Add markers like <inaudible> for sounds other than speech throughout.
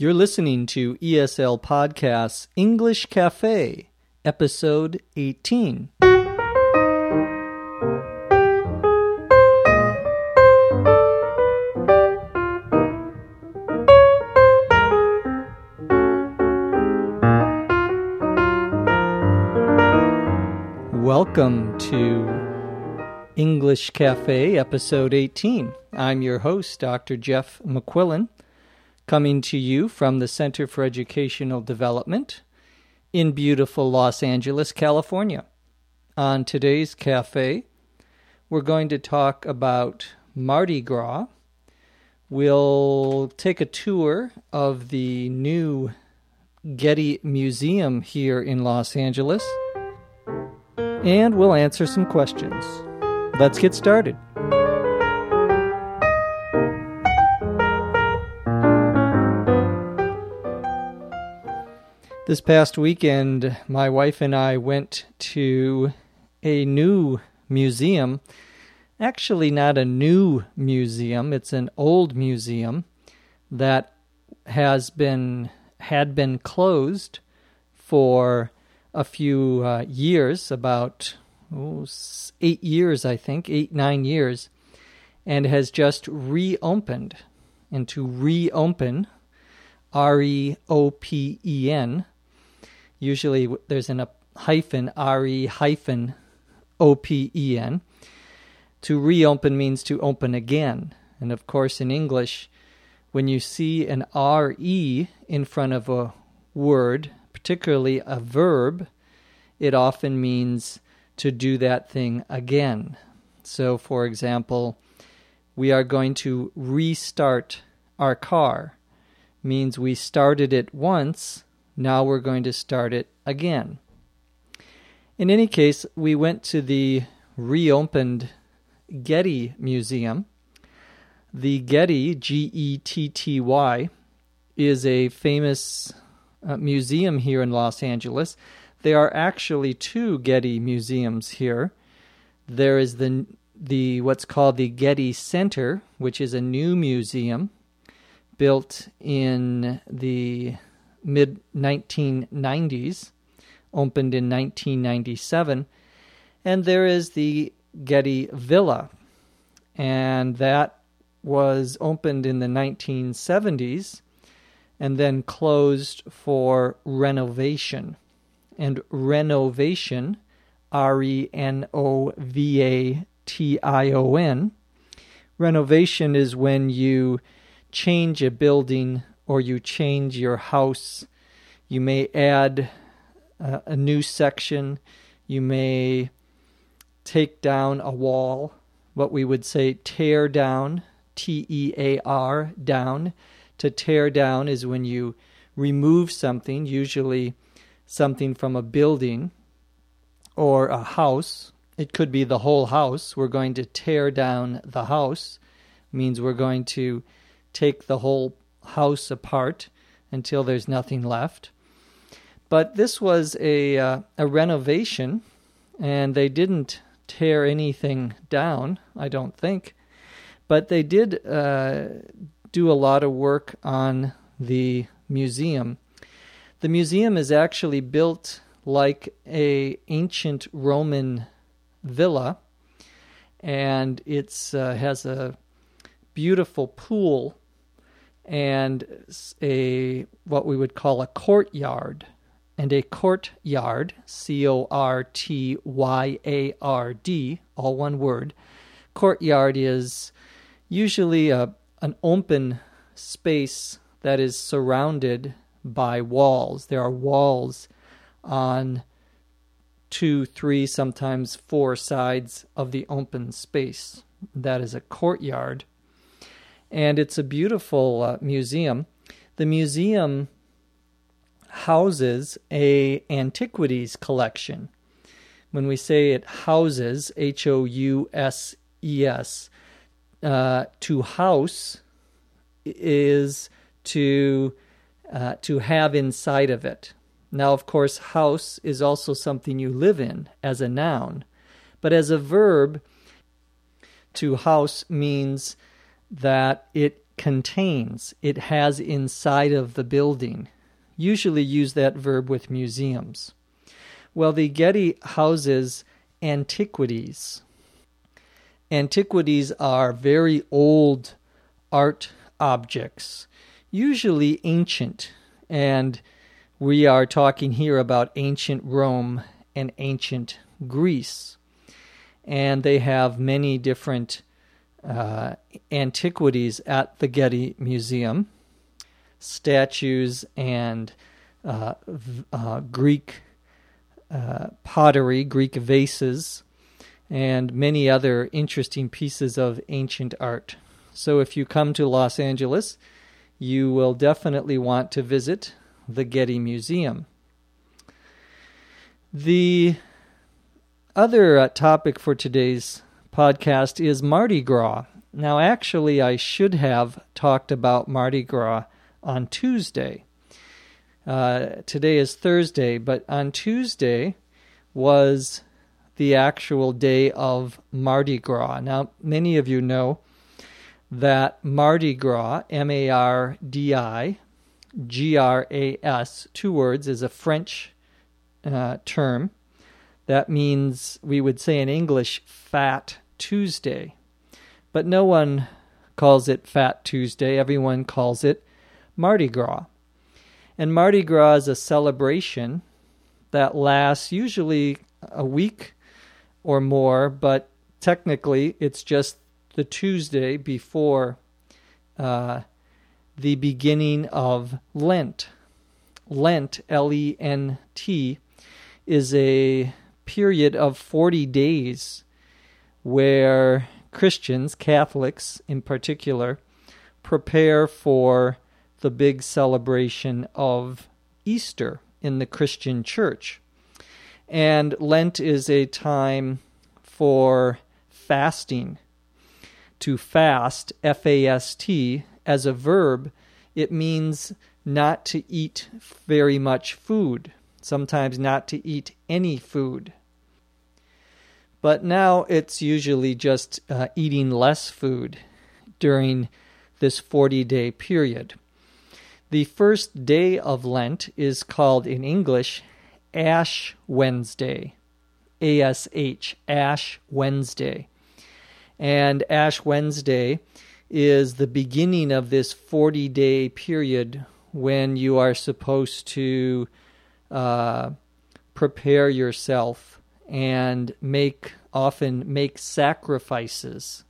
You're listening to ESL Podcasts English Cafe, episode 18. Welcome to English Cafe, episode 18. I'm your host, Dr. Jeff McQuillan coming to you from the Center for Educational Development in beautiful Los Angeles, California. On today's cafe, we're going to talk about Mardi Gras. We'll take a tour of the new Getty Museum here in Los Angeles, and we'll answer some questions. Let's get started. This past weekend, my wife and I went to a new museum. Actually, not a new museum, it's an old museum that has been had been closed for a few uh, years, about eight years, I think, eight, nine years, and has just reopened. And to reopen, R E O P E N, Usually there's an a hyphen, R-E hyphen O-P-E-N. To reopen means to open again. And of course, in English, when you see an R-E in front of a word, particularly a verb, it often means to do that thing again. So, for example, we are going to restart our car means we started it once now we're going to start it again. In any case, we went to the reopened Getty Museum. The Getty, G E T T Y, is a famous uh, museum here in Los Angeles. There are actually two Getty museums here. There is the the what's called the Getty Center, which is a new museum built in the mid 1990s, opened in 1997. And there is the Getty Villa, and that was opened in the 1970s and then closed for renovation. And renovation, R E N O V A T I O N, renovation is when you change a building or you change your house. You may add uh, a new section. You may take down a wall, what we would say tear down, T E A R, down. To tear down is when you remove something, usually something from a building or a house. It could be the whole house. We're going to tear down the house, means we're going to take the whole house apart until there's nothing left. But this was a uh, a renovation, and they didn't tear anything down. I don't think, but they did uh, do a lot of work on the museum. The museum is actually built like a ancient Roman villa, and it's uh, has a beautiful pool and a what we would call a courtyard. And a courtyard c o r t y a r d all one word courtyard is usually a an open space that is surrounded by walls. There are walls on two three sometimes four sides of the open space. That is a courtyard and it's a beautiful uh, museum. The museum houses a antiquities collection. When we say it houses, H O U S E S, uh, to house is to uh, to have inside of it. Now, of course, house is also something you live in as a noun, but as a verb, to house means that it contains, it has inside of the building. Usually use that verb with museums. Well, the Getty houses antiquities. Antiquities are very old art objects, usually ancient, and we are talking here about ancient Rome and ancient Greece. And they have many different uh, antiquities at the Getty Museum statues and uh, uh, Greek uh, pottery, Greek vases, and many other interesting pieces of ancient art. So, if you come to Los Angeles, you will definitely want to visit the Getty Museum. The other uh, topic for today's podcast is Mardi Gras. Now, actually, I should have talked about Mardi Gras on Tuesday. Uh, today is Thursday, but on Tuesday was the actual day of Mardi Gras. Now, many of you know that Mardi Gras, M A R D I G R A S, two words, is a French uh, term. That means, we would say in English, Fat Tuesday. But no one calls it Fat Tuesday, everyone calls it Mardi Gras. And Mardi Gras is a celebration that lasts usually a week or more, but technically it's just the Tuesday before uh, the beginning of Lent. Lent, L E N T, is a period of 40 days where Christians, Catholics in particular, prepare for the big celebration of Easter in the Christian church. And Lent is a time for fasting. To fast, F A S T, as a verb, it means not to eat very much food, sometimes not to eat any food. But now it's usually just uh, eating less food during this 40 day period. The first day of Lent is called in English Ash Wednesday. A S H, Ash Wednesday. And Ash Wednesday is the beginning of this 40 day period when you are supposed to uh, prepare yourself and make often make sacrifices.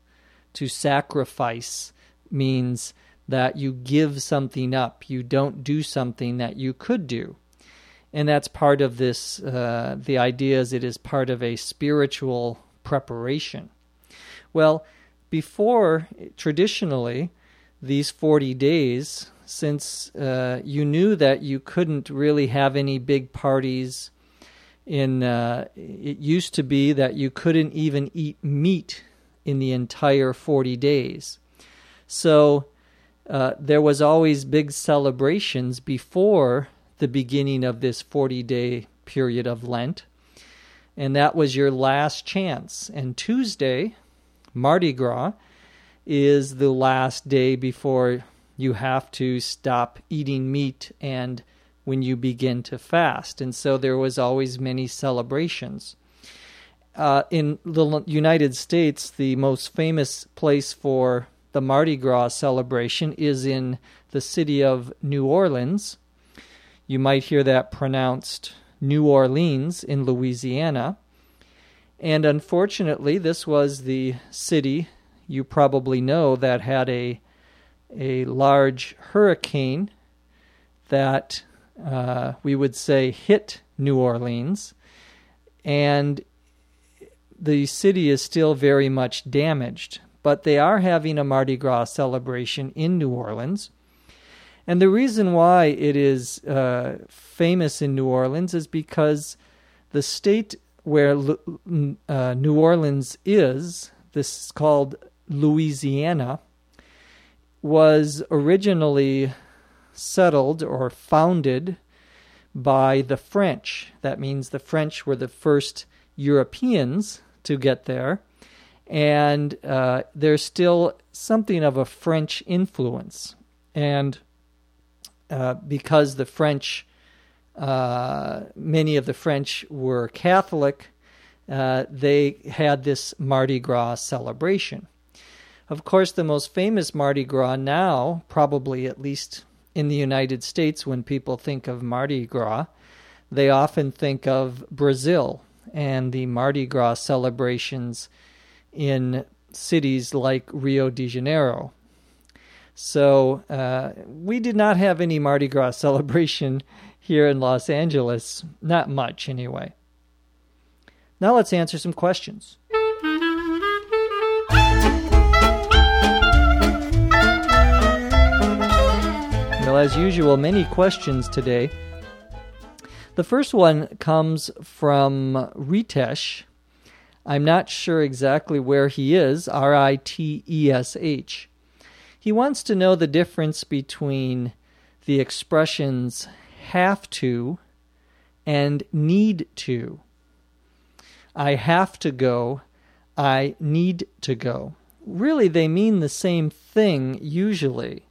To sacrifice means that you give something up, you don't do something that you could do. And that's part of this, uh, the idea is it is part of a spiritual preparation. Well, before, traditionally, these 40 days, since uh, you knew that you couldn't really have any big parties, in uh, it used to be that you couldn't even eat meat in the entire 40 days. So uh, there was always big celebrations before the beginning of this 40 day period of Lent. And that was your last chance. And Tuesday, Mardi Gras, is the last day before you have to stop eating meat and when you begin to fast. And so there was always many celebrations. Uh, in the United States, the most famous place for the Mardi Gras celebration is in the city of New Orleans. You might hear that pronounced New Orleans in Louisiana. And unfortunately, this was the city you probably know that had a a large hurricane that uh, we would say hit New Orleans, and the city is still very much damaged but they are having a Mardi Gras celebration in New Orleans. And the reason why it is uh, famous in New Orleans is because the state where uh, New Orleans is, this is called Louisiana, was originally settled or founded by the French. That means the French were the first Europeans to get there and uh, there's still something of a French influence. And uh, because the French, uh, many of the French were Catholic, uh, they had this Mardi Gras celebration. Of course, the most famous Mardi Gras now, probably at least in the United States, when people think of Mardi Gras, they often think of Brazil and the Mardi Gras celebrations in cities like Rio de Janeiro. So uh, we did not have any Mardi Gras <laughs> celebration here in Los Angeles, not much anyway. Now let's answer some questions. Well, as usual, many questions today. The first one comes from Ritesh. I'm not sure exactly where he is, R I T E S H. He wants to know the difference between the expressions have to and need to. I have to go, I need to go. Really, they mean the same thing usually.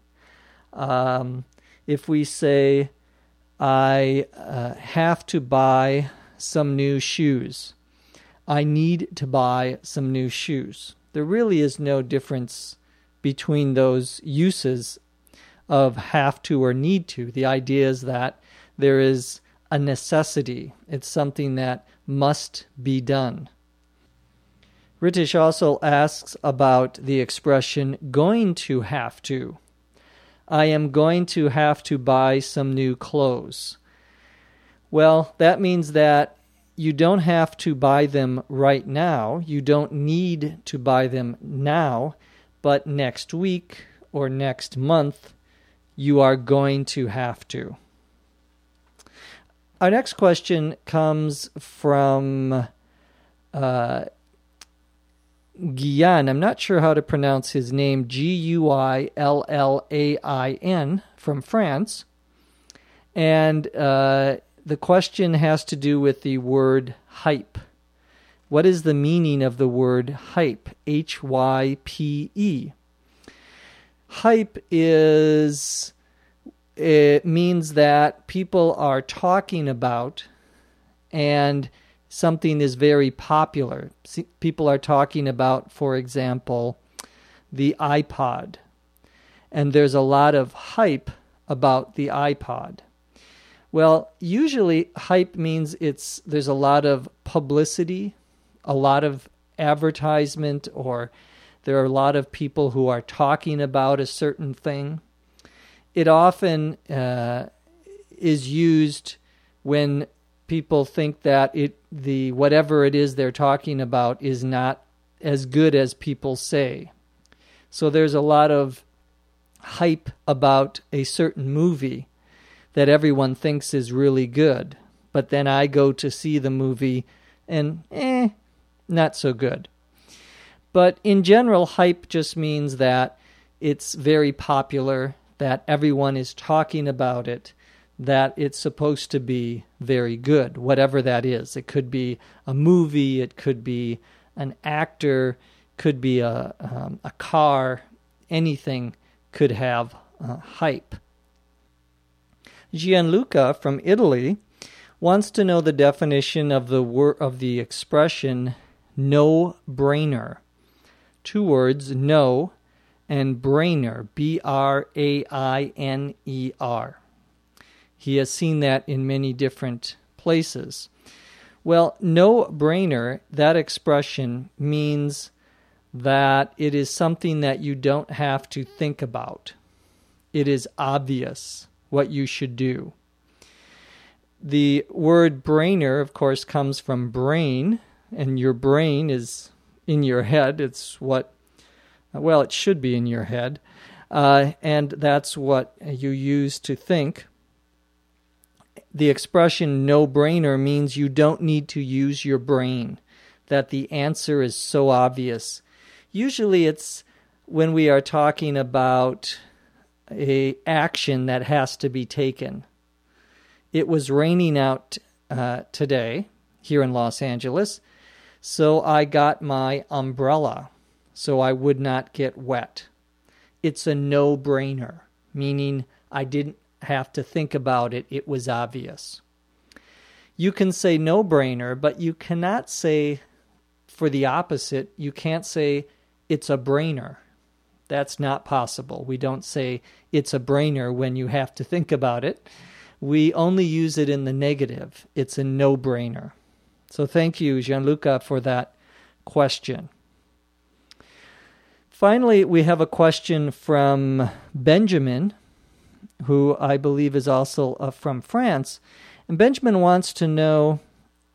Um, if we say, I uh, have to buy some new shoes. I need to buy some new shoes. There really is no difference between those uses of have to or need to. The idea is that there is a necessity, it's something that must be done. Ritesh also asks about the expression going to have to. I am going to have to buy some new clothes. Well, that means that you don't have to buy them right now. You don't need to buy them now, but next week or next month, you are going to have to. Our next question comes from uh, Guillain. I'm not sure how to pronounce his name. G U I L L A I N from France. And uh, the question has to do with the word hype. What is the meaning of the word hype? H Y P E. Hype is, it means that people are talking about and something is very popular. People are talking about, for example, the iPod. And there's a lot of hype about the iPod. Well, usually hype means it's there's a lot of publicity, a lot of advertisement or there are a lot of people who are talking about a certain thing. It often uh, is used when people think that it the whatever it is they're talking about is not as good as people say. So there's a lot of hype about a certain movie that everyone thinks is really good, but then I go to see the movie and eh, not so good. But in general, hype just means that it's very popular, that everyone is talking about it, that it's supposed to be very good, whatever that is. It could be a movie, it could be an actor, could be a um, a car, anything could have uh, hype. Gianluca from Italy wants to know the definition of the word of the expression no brainer. Two words, no and brainer, B R A I N E R. He has seen that in many different places. Well, no brainer, that expression means that it is something that you don't have to think about. It is obvious what you should do. The word brainer, of course, comes from brain, and your brain is in your head. It's what, well, it should be in your head. Uh, and that's what you use to think the expression no brainer means you don't need to use your brain, that the answer is so obvious. Usually it's when we are talking about a action that has to be taken. It was raining out uh, today here in Los Angeles, So I got my umbrella so I would not get wet. It's a no brainer, meaning I didn't have to think about it, it was obvious. You can say no brainer, but you cannot say for the opposite, you can't say it's a brainer. That's not possible. We don't say it's a brainer when you have to think about it. We only use it in the negative. It's a no brainer. So thank you, Gianluca, for that question. Finally, we have a question from Benjamin, who I believe is also uh, from France. And Benjamin wants to know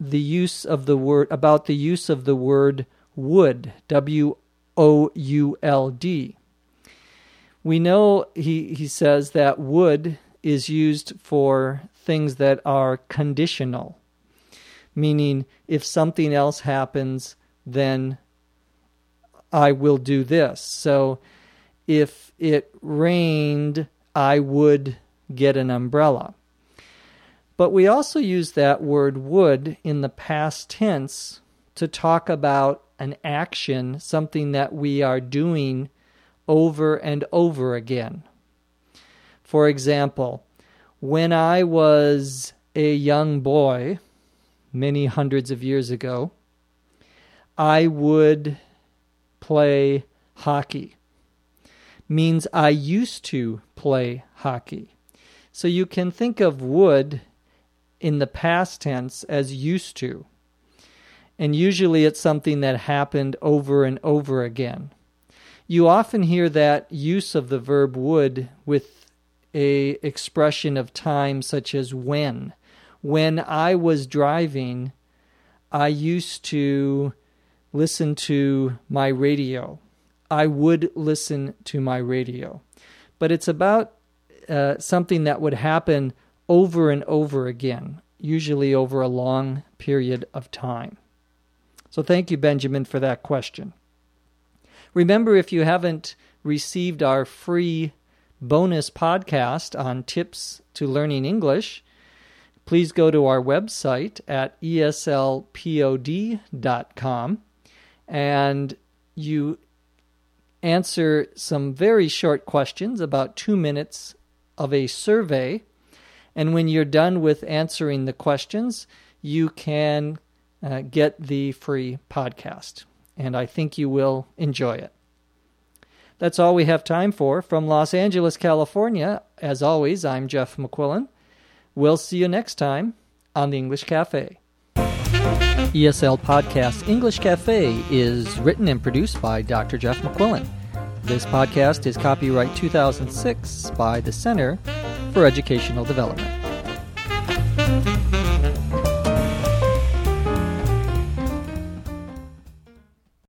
the use of the word about the use of the word would, W O U L D. We know he, he says that would is used for things that are conditional, meaning if something else happens, then I will do this. So if it rained, I would get an umbrella. But we also use that word would in the past tense to talk about an action, something that we are doing over and over again. For example, when I was a young boy, many hundreds of years ago, I would play hockey. Means I used to play hockey. So you can think of would in the past tense as used to. And usually it's something that happened over and over again. You often hear that use of the verb would with a expression of time such as when. When I was driving, I used to listen to my radio. I would listen to my radio. But it's about uh, something that would happen over and over again, usually over a long period of time. So thank you, Benjamin, for that question. Remember, if you haven't received our free bonus podcast on tips to learning English, please go to our website at eslpod.com and you answer some very short questions, about two minutes of a survey. And when you're done with answering the questions, you can uh, get the free podcast. And I think you will enjoy it. That's all we have time for. From Los Angeles, California, as always, I'm Jeff McQuillan. We'll see you next time on the English Cafe. ESL Podcast English Cafe is written and produced by Dr. Jeff McQuillan. This podcast is copyright 2006 by the Center for Educational Development.